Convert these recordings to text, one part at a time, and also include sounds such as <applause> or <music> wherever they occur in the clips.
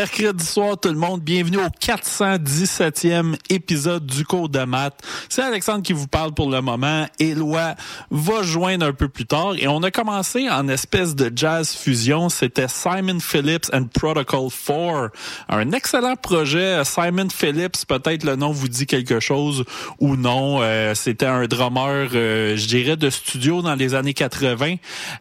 mercredi soir tout le monde, bienvenue au 417e épisode du cours de maths. C'est Alexandre qui vous parle pour le moment. Éloi va joindre un peu plus tard et on a commencé en espèce de jazz fusion. C'était Simon Phillips and Protocol 4. Un excellent projet. Simon Phillips, peut-être le nom vous dit quelque chose ou non. Euh, C'était un drummer, euh, je dirais, de studio dans les années 80.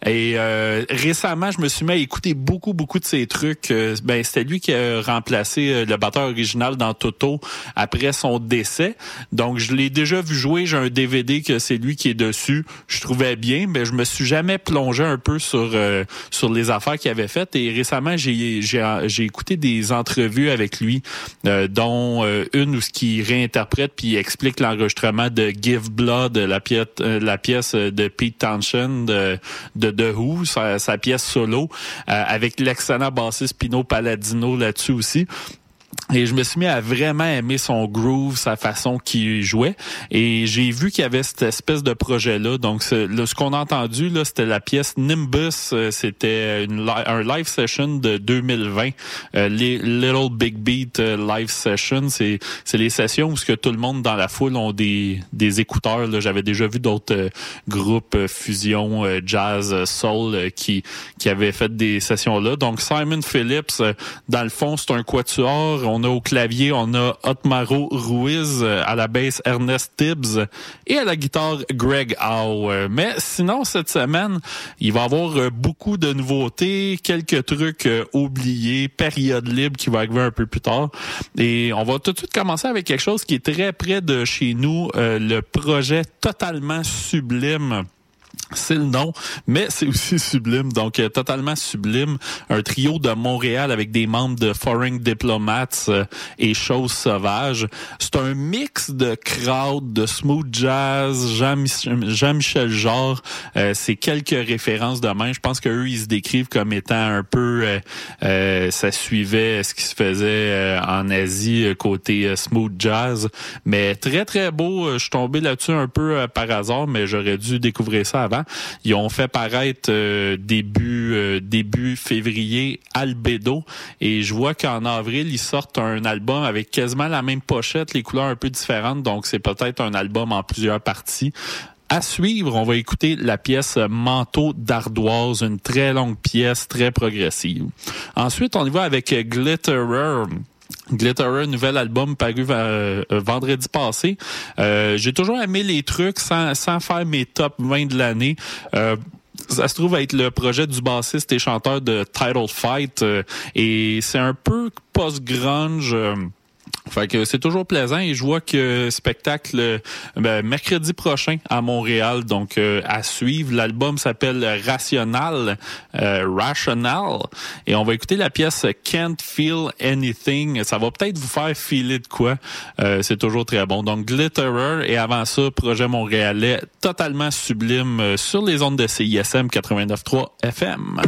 Et euh, récemment, je me suis mis à écouter beaucoup, beaucoup de ses trucs. Euh, ben, c'était lui qui a remplacé euh, le batteur original dans Toto après son décès. Donc, je l'ai déjà vu jouer. J'ai un DVD que c'est lui qui est dessus. Je trouvais bien, mais je me suis jamais plongé un peu sur euh, sur les affaires qu'il avait faites. Et récemment, j'ai j'ai écouté des entrevues avec lui, euh, dont une où ce qui réinterprète puis explique l'enregistrement de Give Blood, la pièce la pièce de Pete Townshend de, de The Who, sa, sa pièce solo, avec l'excellent bassiste Pino Palladino là-dessus aussi. Et je me suis mis à vraiment aimer son groove, sa façon qu'il jouait. Et j'ai vu qu'il y avait cette espèce de projet-là. Donc, ce, qu'on a entendu, là, c'était la pièce Nimbus. Euh, c'était un live session de 2020. Euh, les Little Big Beat euh, live session. C'est, c'est les sessions où que tout le monde dans la foule ont des, des écouteurs. Là. J'avais déjà vu d'autres groupes fusion, jazz, soul qui, qui avaient fait des sessions-là. Donc, Simon Phillips, dans le fond, c'est un quatuor. On a au clavier, on a Otmaro Ruiz, euh, à la basse Ernest Tibbs et à la guitare Greg Howe. Euh, mais sinon, cette semaine, il va y avoir euh, beaucoup de nouveautés, quelques trucs oubliés, période libre qui va arriver un peu plus tard. Et on va tout de suite commencer avec quelque chose qui est très près de chez nous, le projet totalement sublime c'est le nom, mais c'est aussi <laughs> sublime, donc euh, totalement sublime. Un trio de Montréal avec des membres de Foreign Diplomats euh, et Choses Sauvages. C'est un mix de crowd, de smooth jazz, Jean-Michel Jean Genre. Euh, c'est quelques références de même. Je pense qu'eux, ils se décrivent comme étant un peu... ça suivait ce qui se faisait en Asie côté smooth jazz. Mais très, très beau. Je suis tombé là-dessus un peu par hasard, mais j'aurais dû découvrir ça avant. Ils ont fait paraître euh, début euh, début février Albedo et je vois qu'en avril ils sortent un album avec quasiment la même pochette, les couleurs un peu différentes, donc c'est peut-être un album en plusieurs parties. À suivre, on va écouter la pièce Manteau d'ardoise, une très longue pièce, très progressive. Ensuite, on y va avec Glitterer. Glitterer, nouvel album paru euh, vendredi passé. Euh, j'ai toujours aimé les trucs sans, sans faire mes top 20 de l'année. Euh, ça se trouve être le projet du bassiste et chanteur de Title Fight et c'est un peu post-grunge fait que c'est toujours plaisant et je vois que spectacle ben, mercredi prochain à Montréal, donc euh, à suivre. L'album s'appelle Rational, euh, Rational, et on va écouter la pièce Can't Feel Anything. Ça va peut-être vous faire filer de quoi. Euh, c'est toujours très bon. Donc Glitterer et avant ça, projet montréalais totalement sublime sur les ondes de CISM 89.3 FM.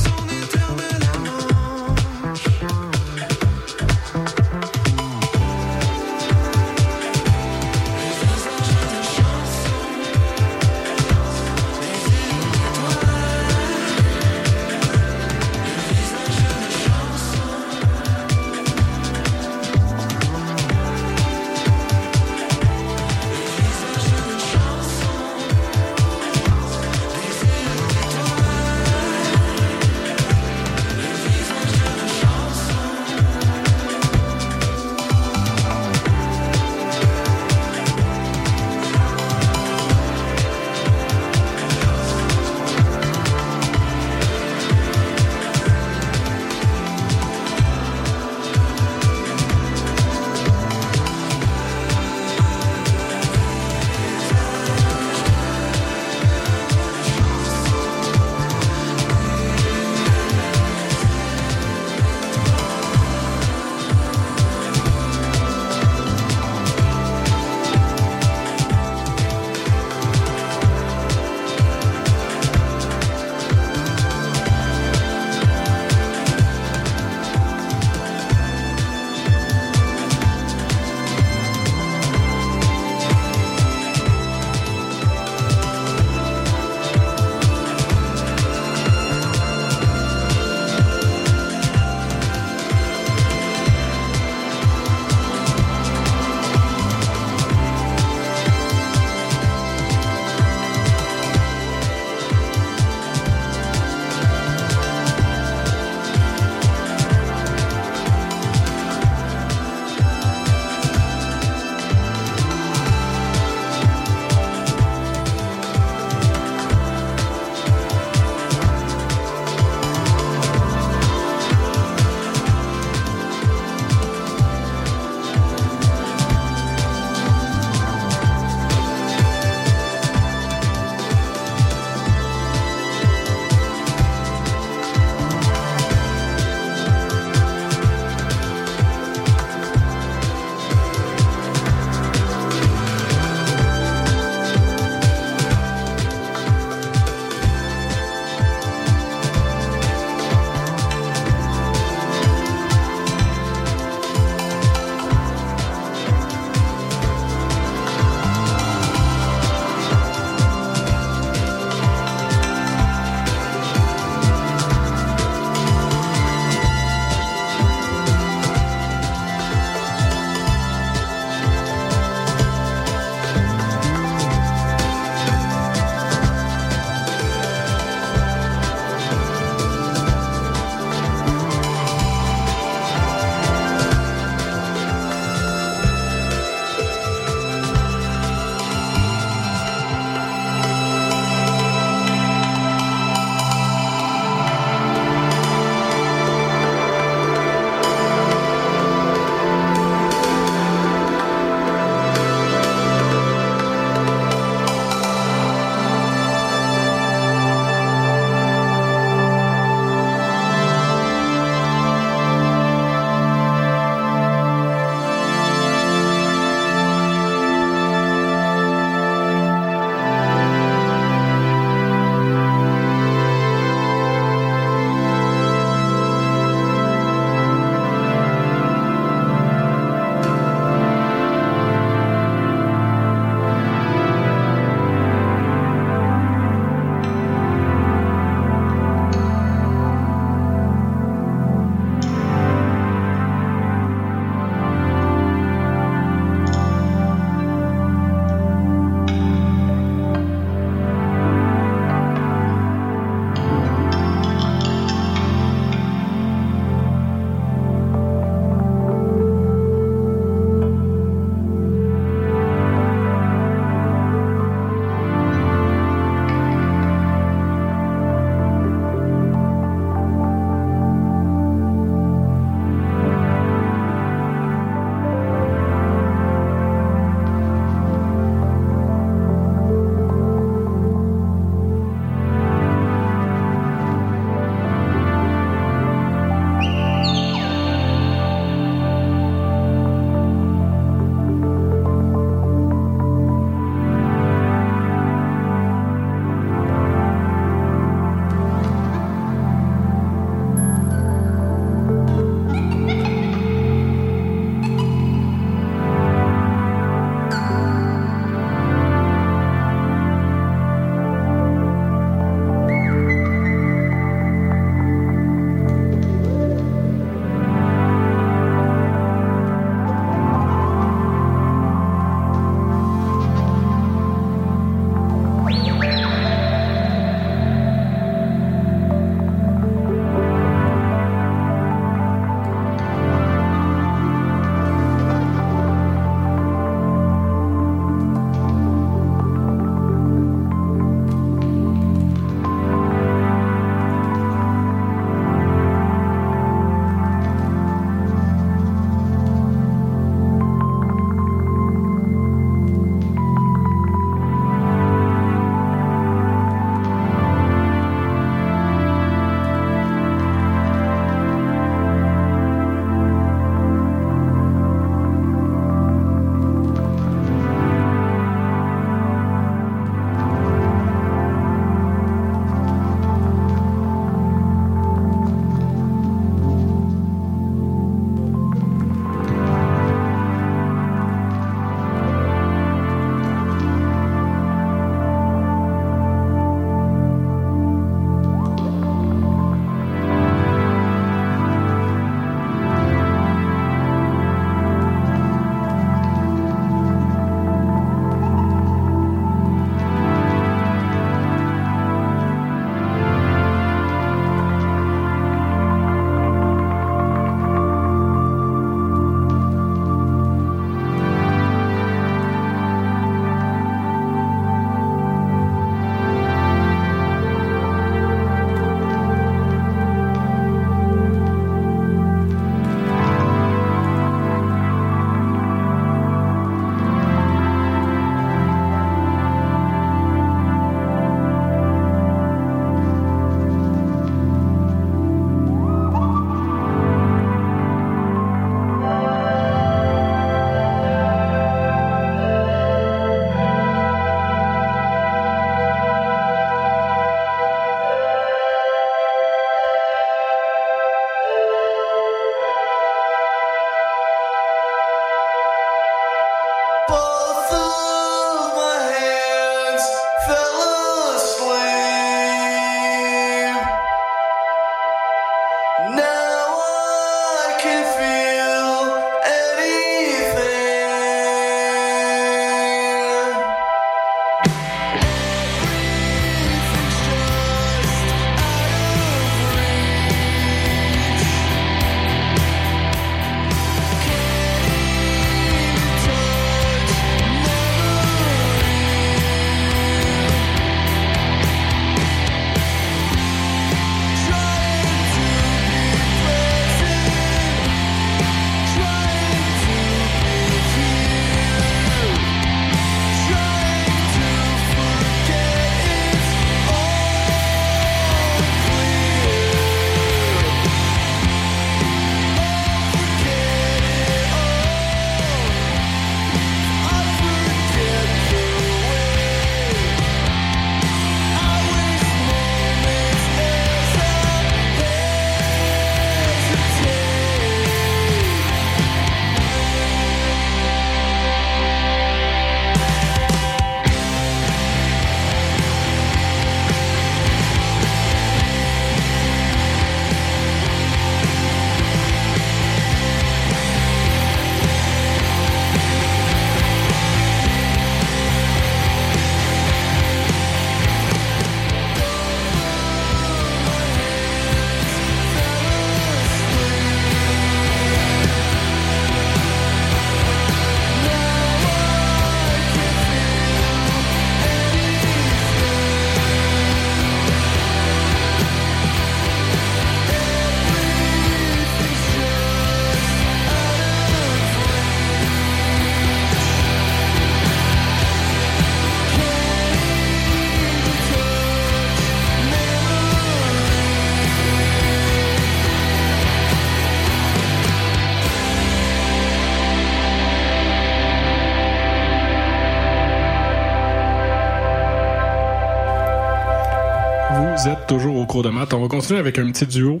Vous êtes toujours au cours de maths. On va continuer avec un petit duo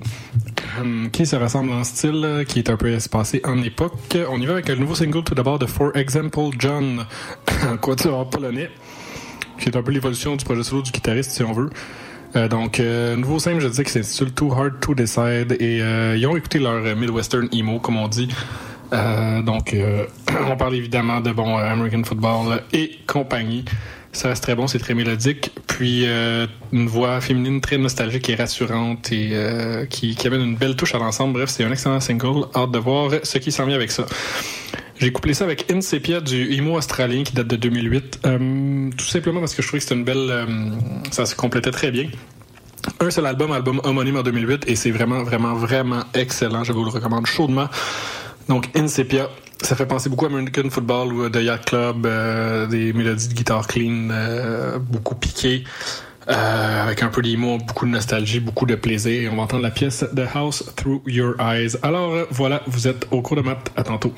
euh, qui se ressemble en style, euh, qui est un peu espacé en époque. On y va avec un nouveau single tout d'abord de For Example John, <laughs> quatuor polonais, qui est un peu l'évolution du projet solo du guitariste, si on veut. Euh, donc, euh, nouveau simple, je disais que s'intitule Too Hard to Decide et ils ont écouté leur Midwestern emo, comme on dit. Donc, <clears throat> on parle évidemment de bon American Football et compagnie. Ça reste très bon, c'est très mélodique. Puis euh, une voix féminine très nostalgique et rassurante et euh, qui, amène une belle touche à l'ensemble. Bref, c'est un excellent single. Hâte de voir ce qui s'en vient avec ça. J'ai couplé ça avec Insepia du emo australien qui date de 2008. Euh, tout simplement parce que je trouvais que c'était une belle... ça se complétait très bien. Un seul album, album homonyme en 2008, et c'est vraiment, vraiment, vraiment excellent. Je vous le recommande chaudement. Donc, Insepia, ça fait penser beaucoup à American Football ou à The Yacht Club, euh, des mélodies de guitare clean, euh, beaucoup piquées, euh, avec un peu d'emo, beaucoup de nostalgie, beaucoup de plaisir. Et on va entendre la pièce The House Through Your Eyes. Alors, euh, voilà, vous êtes au cours de maths. À tantôt.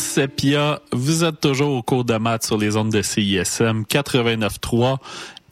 Insepia. Vous êtes toujours au cours de maths sur les ondes de CISM 89.3.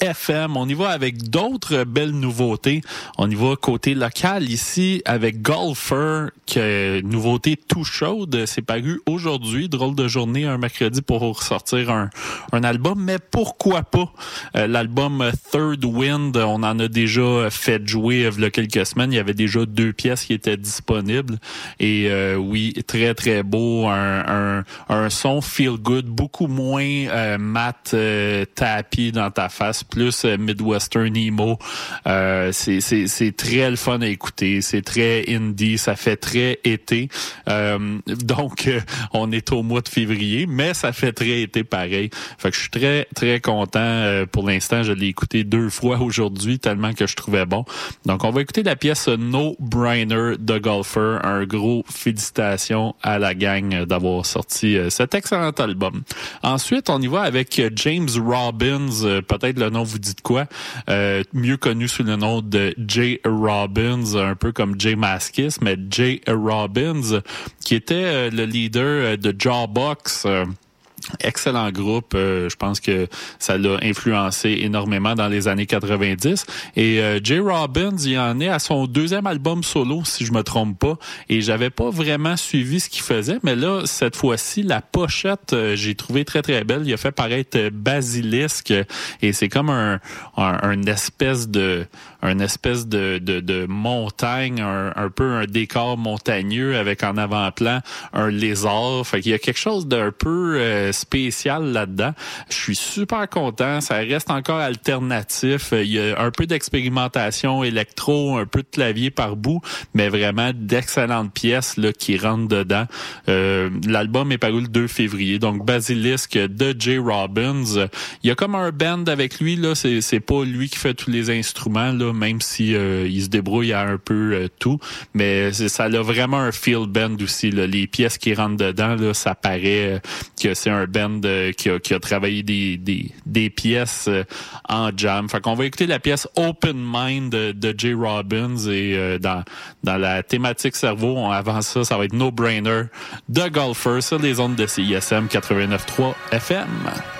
FM. On y va avec d'autres belles nouveautés. On y va côté local ici avec Golfer, une nouveauté tout chaude. C'est paru aujourd'hui. Drôle de journée, un mercredi pour sortir un, un album. Mais pourquoi pas? Euh, L'album Third Wind, on en a déjà fait jouer il y a quelques semaines. Il y avait déjà deux pièces qui étaient disponibles. Et euh, oui, très très beau. Un, un, un son feel good, beaucoup moins euh, mat euh, tapis dans ta face, plus euh, Midwestern emo. Euh, c'est, très le fun à écouter. C'est très indie. Ça fait très été. Euh, donc, euh, on est au mois de février, mais ça fait très été pareil. Fait que je suis très, très content. Pour l'instant, je l'ai écouté deux fois aujourd'hui, tellement que je trouvais bon. Donc, on va écouter la pièce No Brainer de Golfer. Un gros félicitations à la gang d'avoir sorti cet excellent album. Ensuite, on y va avec James Robbins. Peut-être le nom vous dit de quoi? Euh, mieux connu sous le nom de Jay Robbins, un peu comme Jay Maskis, mais Jay Robbins, qui était euh, le leader euh, de Jawbox. Excellent groupe. Euh, je pense que ça l'a influencé énormément dans les années 90. Et euh, Jay Robbins, il en est à son deuxième album solo, si je me trompe pas. Et j'avais pas vraiment suivi ce qu'il faisait, mais là, cette fois-ci, la pochette, euh, j'ai trouvé très très belle. Il a fait paraître Basilisque et c'est comme un, un, un espèce de un espèce de, de, de montagne, un, un peu un décor montagneux avec en avant-plan un lézard. Fait qu'il y a quelque chose d'un peu euh, spécial là-dedans. Je suis super content. Ça reste encore alternatif. Il y a un peu d'expérimentation électro, un peu de clavier par bout, mais vraiment d'excellentes pièces là, qui rentrent dedans. Euh, L'album est paru le 2 février. Donc Basilisk de Jay Robbins. Il y a comme un band avec lui. là. C'est pas lui qui fait tous les instruments, là, même si euh, il se débrouille un peu euh, tout. Mais ça a vraiment un feel band aussi. Les pièces qui rentrent dedans, ça paraît euh, que c'est un band qui, a, travaillé des, pièces en jam. Fait qu'on va écouter la pièce Open Mind de, de Jay Robbins et dans, dans la thématique cerveau, on avance ça, ça va être No Brainer de Golfer sur les ondes de CISM 89.3 FM.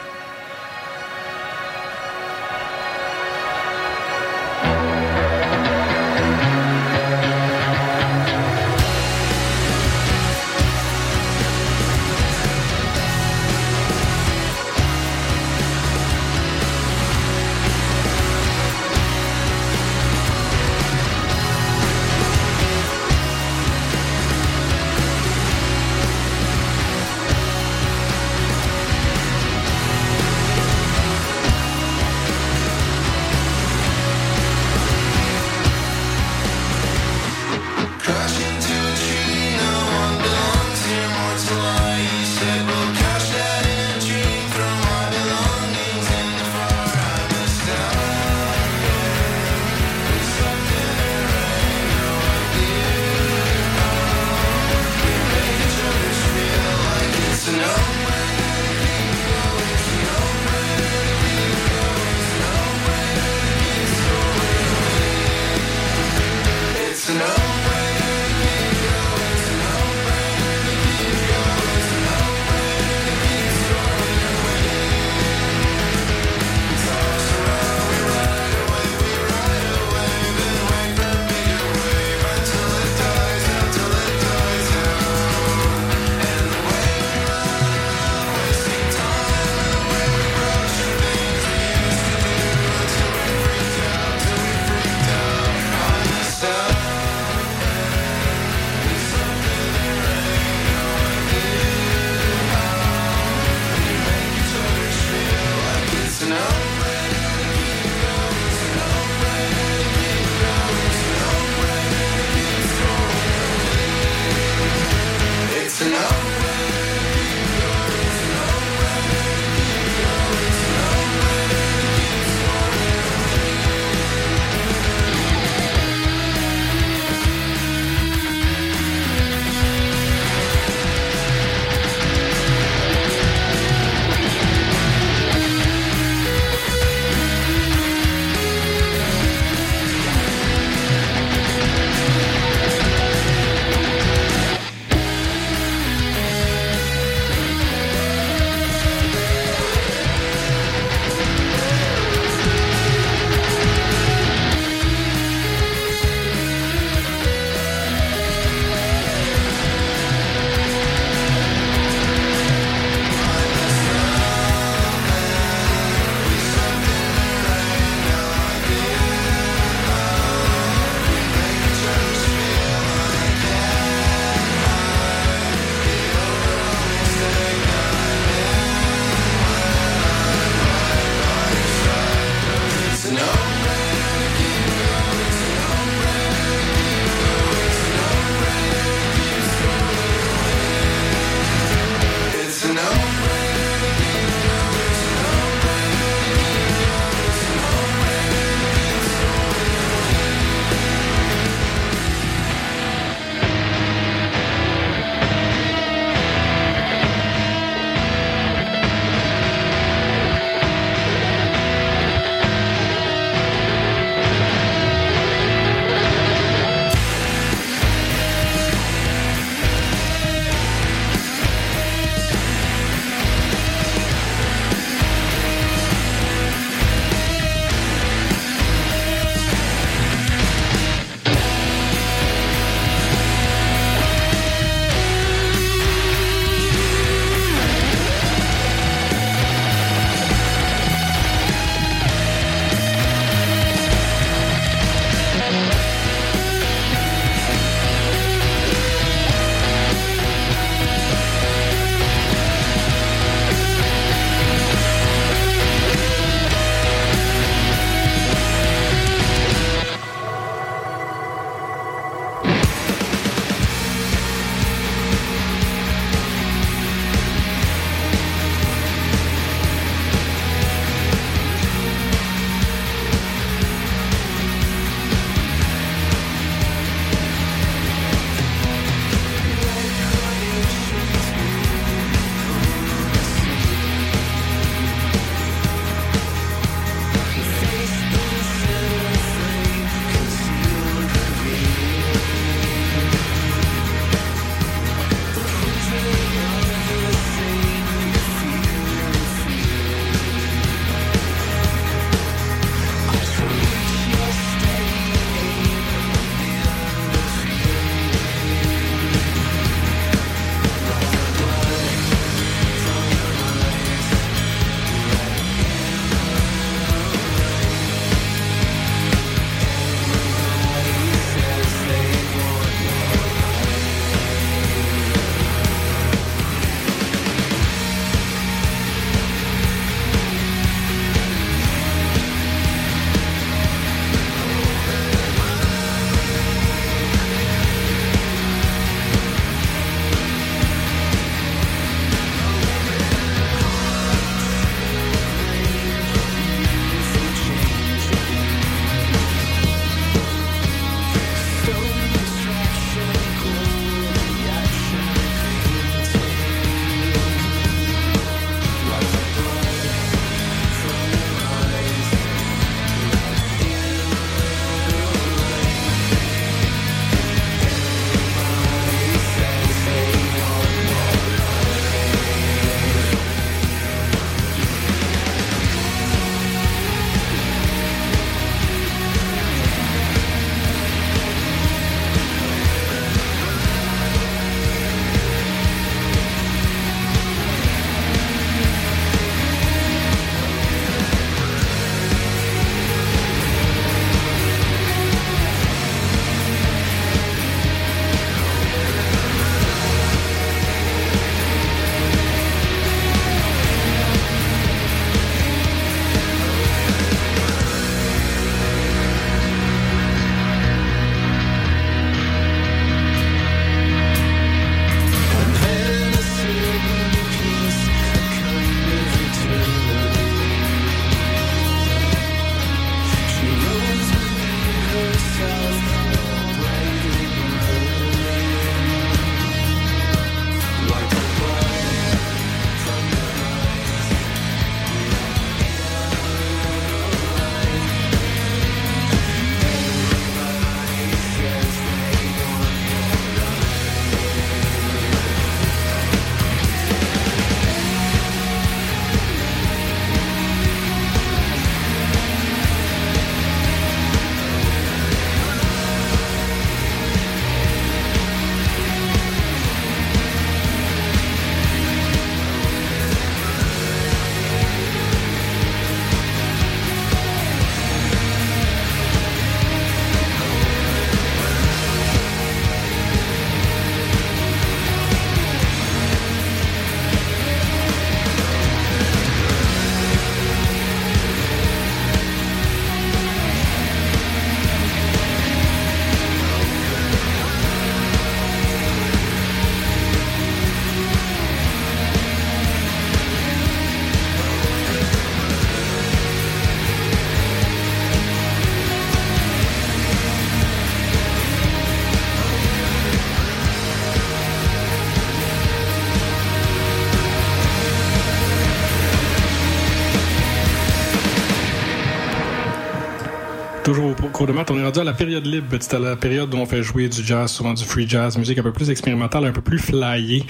Toujours au cours de maths, on est rendu à la période libre. C'est à la période où on fait jouer du jazz, souvent du free jazz, musique un peu plus expérimentale, un peu plus flyée.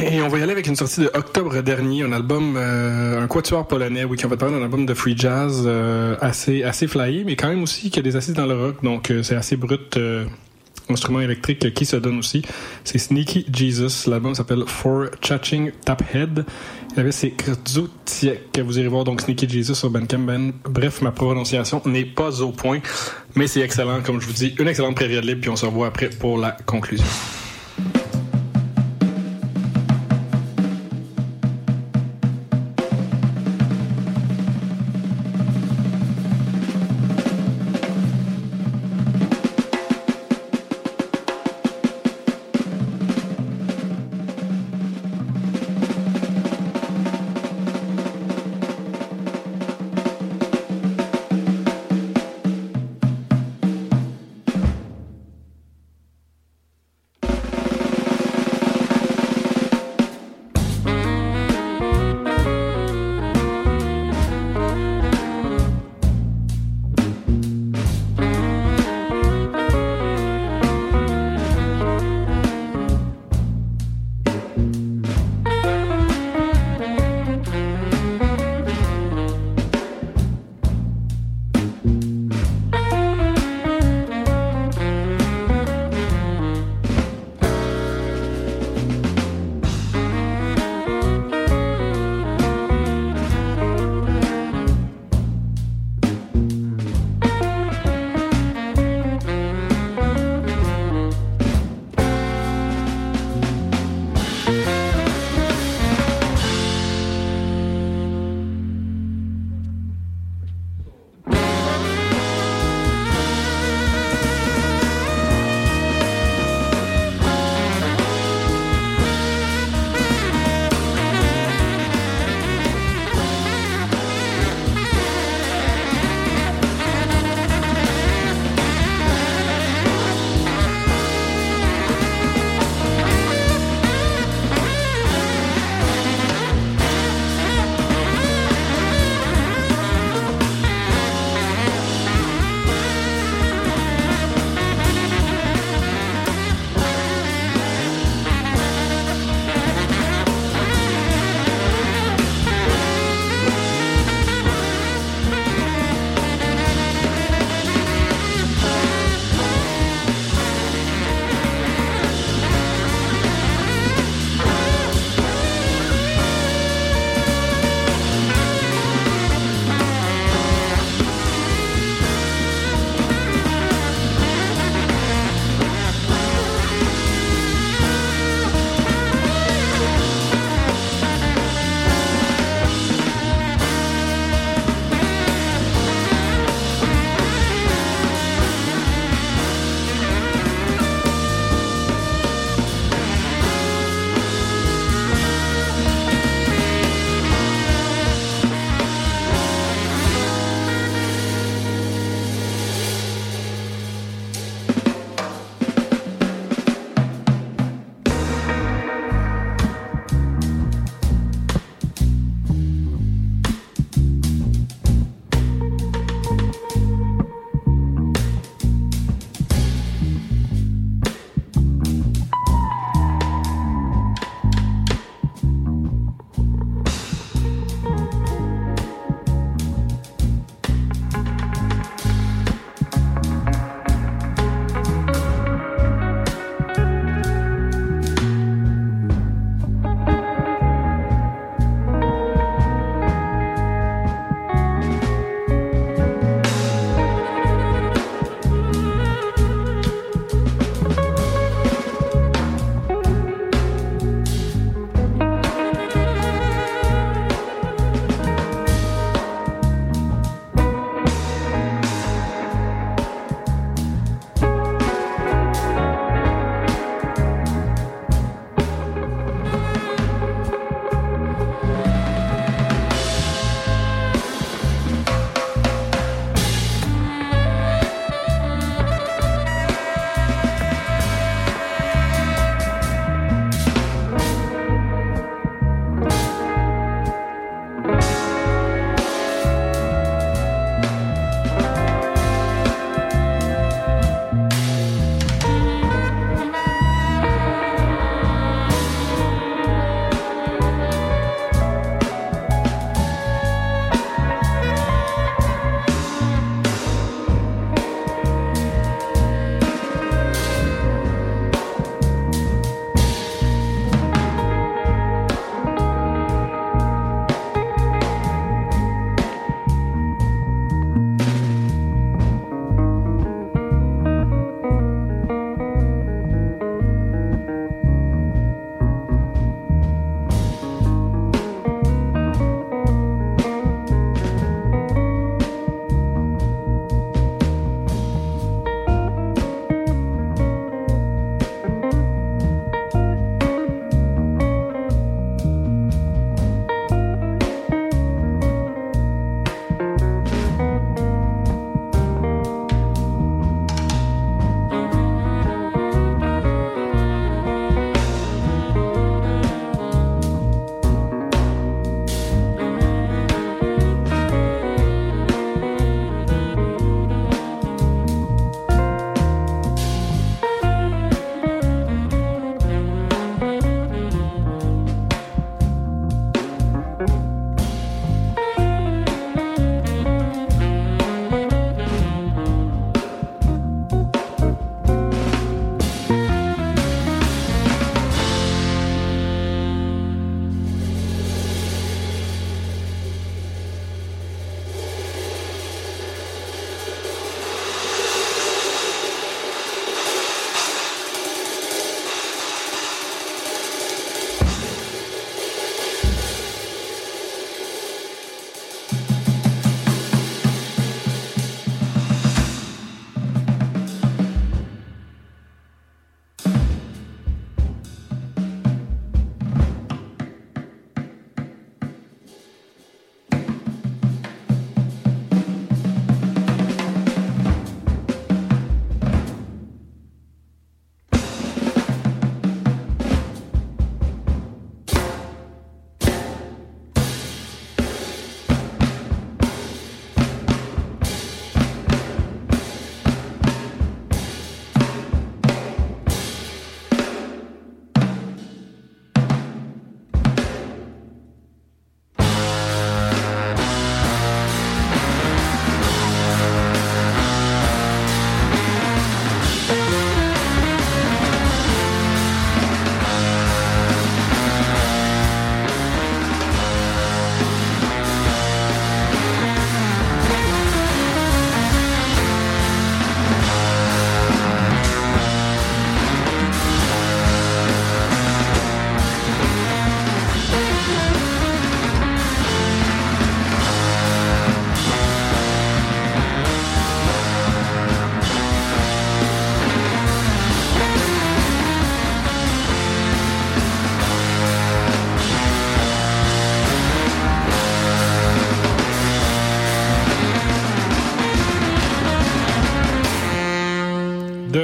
Et on va y aller avec une sortie de octobre dernier, un album, euh, un quatuor polonais, oui, qui en fait parler d'un album de free jazz euh, assez assez flyé, mais quand même aussi qui a des assises dans le rock, donc euh, c'est assez brut. Instrument électrique qui se donne aussi. C'est Sneaky Jesus. L'album s'appelle For Chatching Tap Head. Il avait c'est Krzuciek. Vous irez voir donc Sneaky Jesus sur Bandcamp. Ben, bref, ma prononciation n'est pas au point, mais c'est excellent, comme je vous dis. Une excellente période libre, puis on se revoit après pour la conclusion.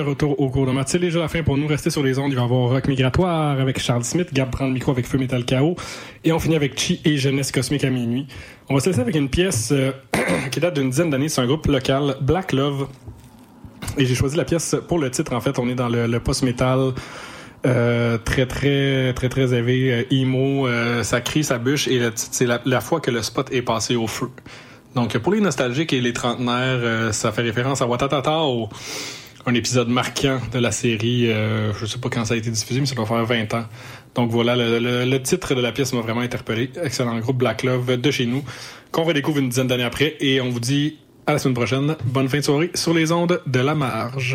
Retour au cours de maths. C'est déjà la fin pour nous. Rester sur les ondes. Il va y avoir Rock Migratoire avec Charles Smith. Gab prend le micro avec Feu Metal Chaos. Et on finit avec Chi et Jeunesse Cosmique à minuit. On va se laisser avec une pièce euh, <clears throat> qui date d'une dizaine d'années. C'est un groupe local, Black Love. Et j'ai choisi la pièce pour le titre. En fait, on est dans le, post-metal. euh, très très très très élevé euh, emo euh, ça crie ça bûche et c'est la, la fois que le spot est passé au feu donc pour les nostalgiques et les trentenaires ça fait référence à Watatata un épisode marquant de la série euh, je sais pas quand ça a été diffusé mais ça doit faire 20 ans. Donc voilà le, le- le titre de la pièce m'a vraiment interpellé. Excellent groupe Black Love de chez nous qu'on redécouvre une dizaine d'années après. Et on vous dit à la semaine prochaine. Bonne fin de soirée sur les ondes de la marge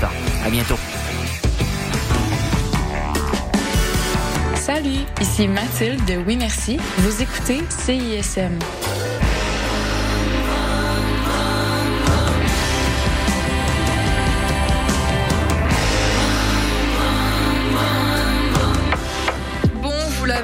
À bientôt. Salut, ici Mathilde de Oui Merci. Vous écoutez CISM.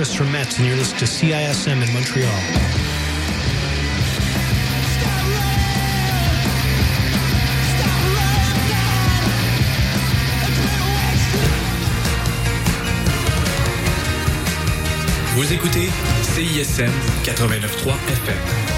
This is Chris from Metz, and you're listening to CISM in Montreal. Vous écoutez CISM 89.3 FM.